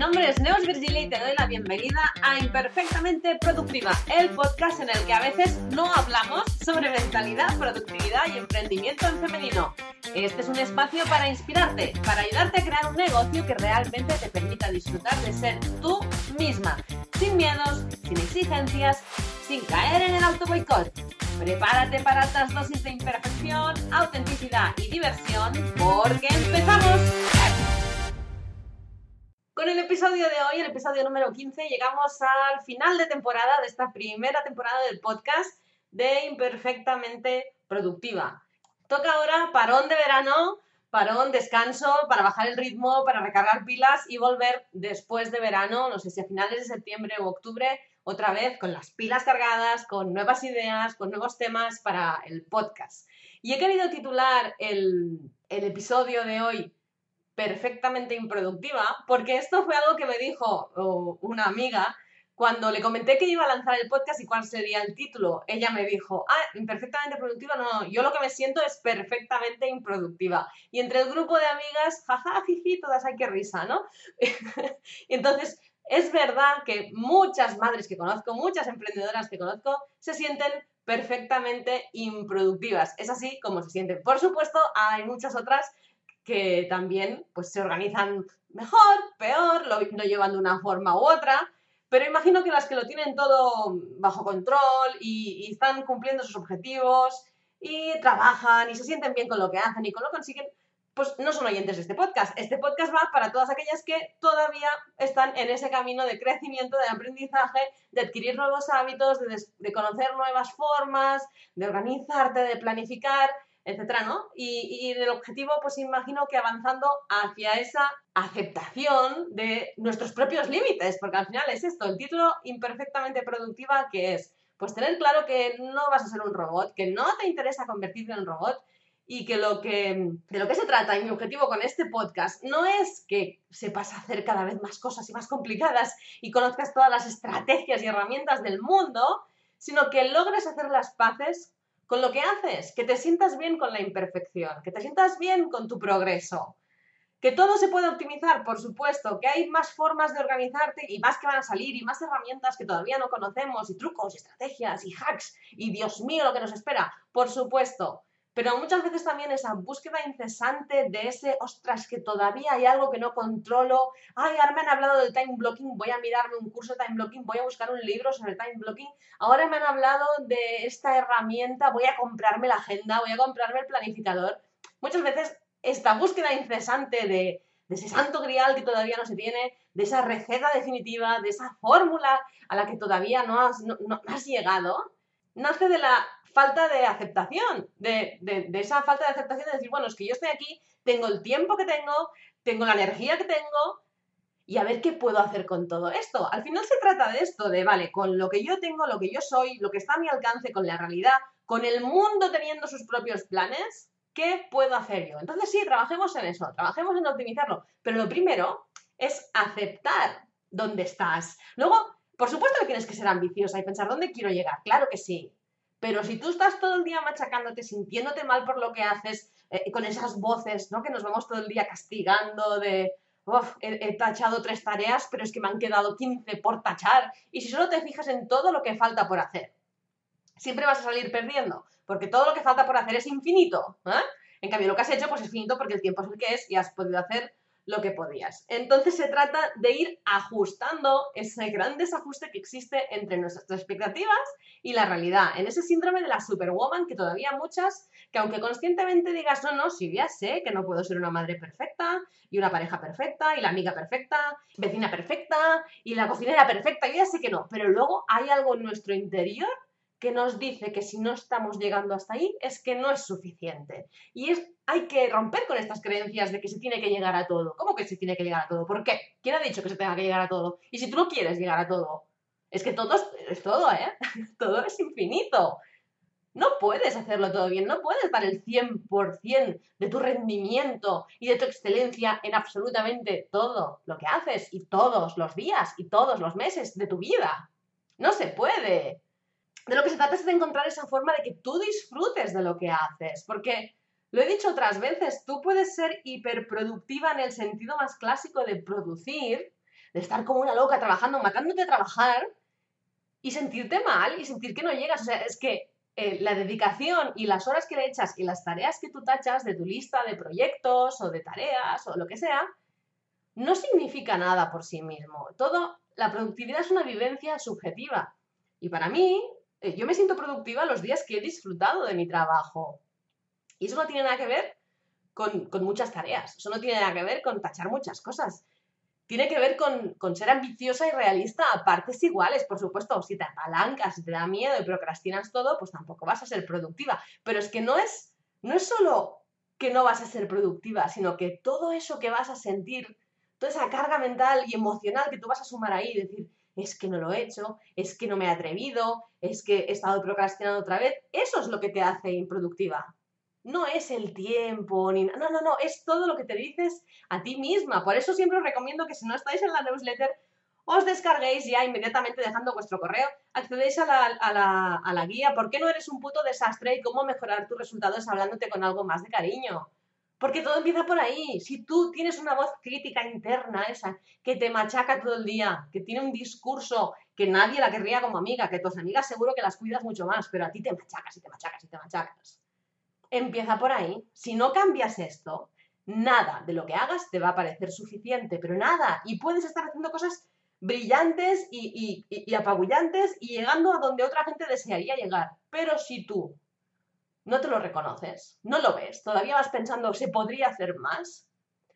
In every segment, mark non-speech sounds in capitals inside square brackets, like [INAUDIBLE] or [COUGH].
nombre es Neos Virgilia y te doy la bienvenida a Imperfectamente Productiva, el podcast en el que a veces no hablamos sobre mentalidad, productividad y emprendimiento en femenino. Este es un espacio para inspirarte, para ayudarte a crear un negocio que realmente te permita disfrutar de ser tú misma, sin miedos, sin exigencias, sin caer en el auto boicot. Prepárate para altas dosis de imperfección, autenticidad y diversión, porque empezamos. Con el episodio de hoy, el episodio número 15, llegamos al final de temporada de esta primera temporada del podcast de Imperfectamente Productiva. Toca ahora parón de verano, parón, descanso, para bajar el ritmo, para recargar pilas y volver después de verano, no sé si a finales de septiembre o octubre, otra vez con las pilas cargadas, con nuevas ideas, con nuevos temas para el podcast. Y he querido titular el, el episodio de hoy perfectamente improductiva, porque esto fue algo que me dijo una amiga cuando le comenté que iba a lanzar el podcast y cuál sería el título. Ella me dijo, ah, perfectamente productiva, no, yo lo que me siento es perfectamente improductiva. Y entre el grupo de amigas, jaja, jiji, todas hay que risa, ¿no? [LAUGHS] Entonces, es verdad que muchas madres que conozco, muchas emprendedoras que conozco, se sienten perfectamente improductivas. Es así como se sienten. Por supuesto, hay muchas otras que también pues, se organizan mejor, peor, lo, llevan de una forma u otra, pero imagino que las que lo tienen todo bajo control y, y, están cumpliendo sus objetivos y trabajan y se sienten bien con lo que hacen y con lo que consiguen, pues no son oyentes de este podcast. Este podcast va para todas aquellas que todavía están en ese camino de crecimiento, de aprendizaje, de adquirir nuevos hábitos, de, de conocer nuevas formas, de organizarte, de planificar etcétera, ¿no? Y, el objetivo, pues imagino que avanzando hacia esa aceptación de nuestros propios límites, porque al final es esto, el título imperfectamente productiva que es, pues tener claro que no vas a ser un robot, que no te interesa convertirte en un robot y que lo que de lo que se trata y mi objetivo con este podcast no es que sepas hacer cada vez más cosas y más complicadas y conozcas todas las estrategias y herramientas del mundo, sino que logres hacer las paces con lo que haces, que te sientas bien con la imperfección, que te sientas bien con tu progreso. Que todo se puede optimizar, por supuesto, que hay más formas de organizarte y más que van a salir y más herramientas que todavía no conocemos y trucos y estrategias y hacks y Dios mío lo que nos espera, por supuesto. Pero muchas veces también esa búsqueda incesante de ese, ostras, que todavía hay algo que no controlo. Ay, ahora me han hablado del time blocking, voy a mirarme un curso de time blocking, voy a buscar un libro sobre time blocking. Ahora me han hablado de esta herramienta, voy a comprarme la agenda, voy a comprarme el planificador. Muchas veces esta búsqueda incesante de, ese santo grial que todavía no se tiene, de esa receta definitiva, de esa fórmula a la que todavía no has, no has llegado, nace de la falta de aceptación, de, esa falta de aceptación de decir, bueno, es que yo estoy aquí, tengo el tiempo que tengo, tengo la energía que tengo y a ver qué puedo hacer con todo esto. Al final se trata de esto, de, vale, con lo que yo tengo, lo que yo soy, lo que está a mi alcance, con la realidad, con el mundo teniendo sus propios planes, ¿qué puedo hacer yo? Entonces sí, trabajemos en eso, trabajemos en optimizarlo, pero lo primero es aceptar dónde estás. Luego, por supuesto que tienes que ser ambiciosa y pensar dónde quiero llegar, claro que sí, pero si tú estás todo el día machacándote, sintiéndote mal por lo que haces, eh, con esas voces, ¿no? Que nos vamos todo el día castigando de, Uf, he, tachado tres tareas, pero es que me han quedado 15 por tachar. Y si solo te fijas en todo lo que falta por hacer, siempre vas a salir perdiendo, porque todo lo que falta por hacer es infinito. ¿eh? En cambio, lo que has hecho pues es finito porque el tiempo es el que es y has podido hacer lo que podías. Entonces se trata de ir ajustando ese gran desajuste que existe entre nuestras expectativas y la realidad, en ese síndrome de la superwoman que todavía muchas, que aunque conscientemente digas, no, no, si ya sé que no puedo ser una madre perfecta y una pareja perfecta y la amiga perfecta, vecina perfecta y la cocinera perfecta, yo ya sé que no, pero luego hay algo en nuestro interior que nos dice que si no estamos llegando hasta ahí es que no es suficiente. Y es, hay que romper con estas creencias de que se tiene que llegar a todo. ¿Cómo que se tiene que llegar a todo? ¿Por qué? ¿Quién ha dicho que se tenga que llegar a todo? Y si tú no quieres llegar a todo, es que todo es, todo, ¿eh? [LAUGHS] todo es infinito. No puedes hacerlo todo bien, no puedes dar el 100% de tu rendimiento y de tu excelencia en absolutamente todo lo que haces y todos los días y todos los meses de tu vida. No se puede de lo que se trata es de encontrar esa forma de que tú disfrutes de lo que haces, porque lo he dicho otras veces, tú puedes ser hiperproductiva en el sentido más clásico de producir, de estar como una loca trabajando, matándote a trabajar y sentirte mal y sentir que no llegas. O sea, es que eh, la dedicación y las horas que le echas y las tareas que tú tachas de tu lista de proyectos o de tareas o lo que sea, no significa nada por sí mismo. Todo, la productividad es una vivencia subjetiva. Y para mí, yo me siento productiva los días que he disfrutado de mi trabajo. Y eso no tiene nada que ver con, con muchas tareas, eso no tiene nada que ver con tachar muchas cosas tiene que ver con, ser ambiciosa y realista a partes iguales, por supuesto. Si te apalancas, si te da miedo y procrastinas todo, pues tampoco vas a ser productiva. Pero es que no es, no es solo que no vas a ser productiva, sino que todo eso que vas a sentir, toda esa carga mental y emocional que tú vas a sumar ahí, decir, es que no lo he hecho, es que no me he atrevido, es que he estado procrastinando otra vez, eso es lo que te hace improductiva no es el tiempo, ni no, no, no, es todo lo que te dices a ti misma. Por eso siempre os recomiendo que si no estáis en la newsletter, os descarguéis ya inmediatamente dejando vuestro correo, accedéis a la, a la, a la guía ¿Por qué no eres un puto desastre y cómo mejorar tus resultados hablándote con algo más de cariño? Porque todo empieza por ahí. Si tú tienes una voz crítica interna esa que te machaca todo el día, que tiene un discurso que nadie la querría como amiga, que tus amigas seguro que las cuidas mucho más, pero a ti te machacas y te machacas y te machacas empieza por ahí. Si no cambias esto, nada de lo que hagas te va a parecer suficiente, pero nada. Y puedes estar haciendo cosas brillantes y, apabullantes y llegando a donde otra gente desearía llegar. Pero si tú no te lo reconoces, no lo ves, todavía vas pensando, ¿se podría hacer más?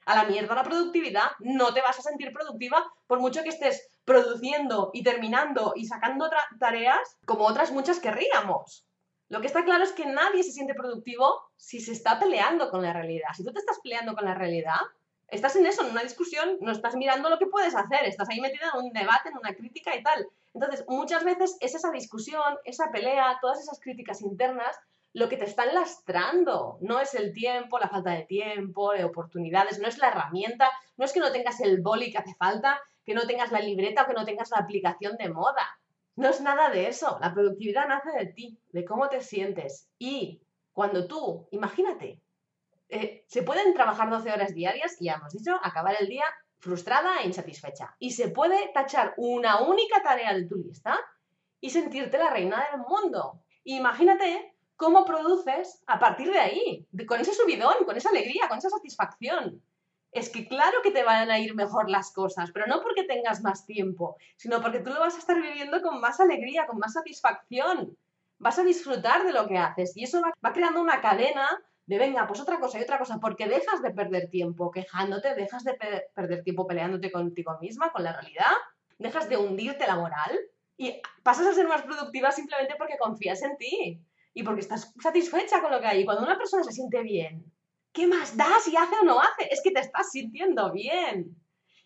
A la mierda la productividad, no te vas a sentir productiva por mucho que estés produciendo y terminando y sacando tareas como otras muchas querríamos. Lo que está claro es que nadie se siente productivo si se está peleando con la realidad. Si tú te estás peleando con la realidad, estás en eso, en una discusión, no estás mirando lo que puedes hacer, estás ahí metida en un debate, en una crítica y tal. Entonces, muchas veces es esa discusión, esa pelea, todas esas críticas internas lo que te están lastrando. No es el tiempo, la falta de tiempo, de oportunidades, no es la herramienta, no es que no tengas el boli que hace falta, que no tengas la libreta o que no tengas la aplicación de moda. No es nada de eso. La productividad nace de ti, de cómo te sientes. Y cuando tú, imagínate, eh, se pueden trabajar 12 horas diarias y ya hemos dicho, acabar el día frustrada e insatisfecha. Y se puede tachar una única tarea de tu lista y sentirte la reina del mundo. Imagínate cómo produces a partir de ahí, con ese subidón, con esa alegría, con esa satisfacción. Es que claro que te van a ir mejor las cosas, pero no porque tengas más tiempo, sino porque tú lo vas a estar viviendo con más alegría, con más satisfacción. Vas a disfrutar de lo que haces y eso va, creando una cadena de venga, pues otra cosa y otra cosa, porque dejas de perder tiempo quejándote, dejas de perder tiempo peleándote contigo misma, con la realidad, dejas de hundirte la moral y pasas a ser más productiva simplemente porque confías en ti y porque estás satisfecha con lo que hay. Y cuando una persona se siente bien ¿qué más da si hace o no hace? Es que te estás sintiendo bien.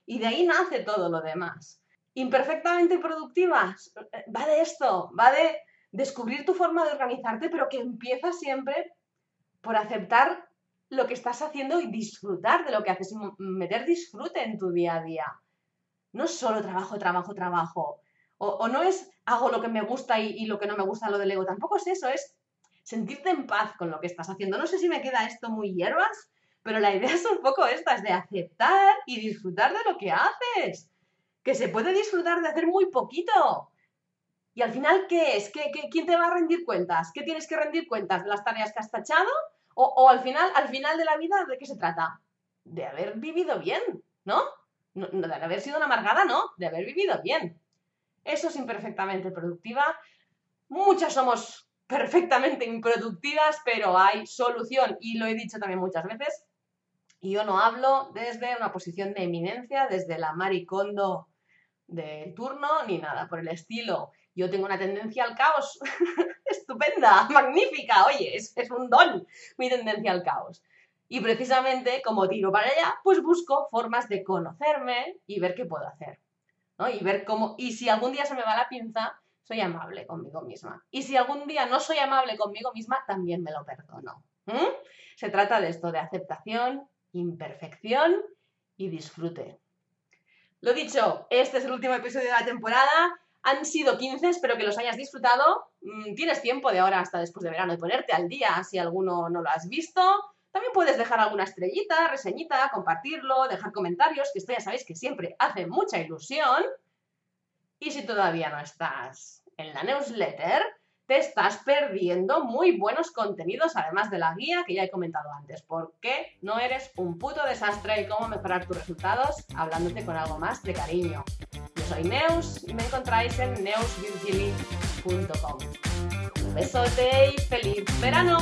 Y de ahí nace todo lo demás. Imperfectamente productivas, va de esto, va de descubrir tu forma de organizarte, pero que empieza siempre por aceptar lo que estás haciendo y disfrutar de lo que haces, meter disfrute en tu día a día. No solo trabajo, trabajo, trabajo. O, no es hago lo que me gusta y, y, lo que no me gusta lo ego. Tampoco es eso, es sentirte en paz con lo que estás haciendo. No sé si me queda esto muy hierbas, pero la idea es un poco esta, es de aceptar y disfrutar de lo que haces. Que se puede disfrutar de hacer muy poquito. Y al final, ¿qué es? ¿Qué, quién te va a rendir cuentas? ¿Qué tienes que rendir cuentas? ¿De las tareas que has tachado? O, al, final, al final de la vida, ¿de qué se trata? De haber vivido bien, ¿no? no de haber sido una amargada, no, de haber vivido bien. Eso es imperfectamente productiva. Muchas somos perfectamente improductivas, pero hay solución. Y lo he dicho también muchas veces. Y yo no hablo desde una posición de eminencia, desde la maricondo del turno, ni nada por el estilo. Yo tengo una tendencia al caos [LAUGHS] estupenda, magnífica. Oye, es, es un don mi tendencia al caos. Y precisamente como tiro para allá, pues busco formas de conocerme y ver qué puedo hacer. ¿no? Y ver cómo, y si algún día se me va la pinza, soy amable conmigo misma. Y si algún día no soy amable conmigo misma, también me lo perdono. Se trata de esto, de aceptación, imperfección y disfrute. Lo dicho, este es el último episodio de la temporada. Han sido 15, espero que los hayas disfrutado. Mm, tienes tiempo de ahora hasta después de verano de ponerte al día si alguno no lo has visto. También puedes dejar alguna estrellita, reseñita, compartirlo, dejar comentarios, que esto ya sabéis que siempre hace mucha ilusión. Y si todavía no estás en la newsletter, te estás perdiendo muy buenos contenidos, además de la guía que ya he comentado antes. ¿Por qué no eres un puto desastre y cómo mejorar tus resultados hablándote con algo más de cariño? Yo soy Neus y me encontráis en neusvirgili.com. Un besote y feliz verano.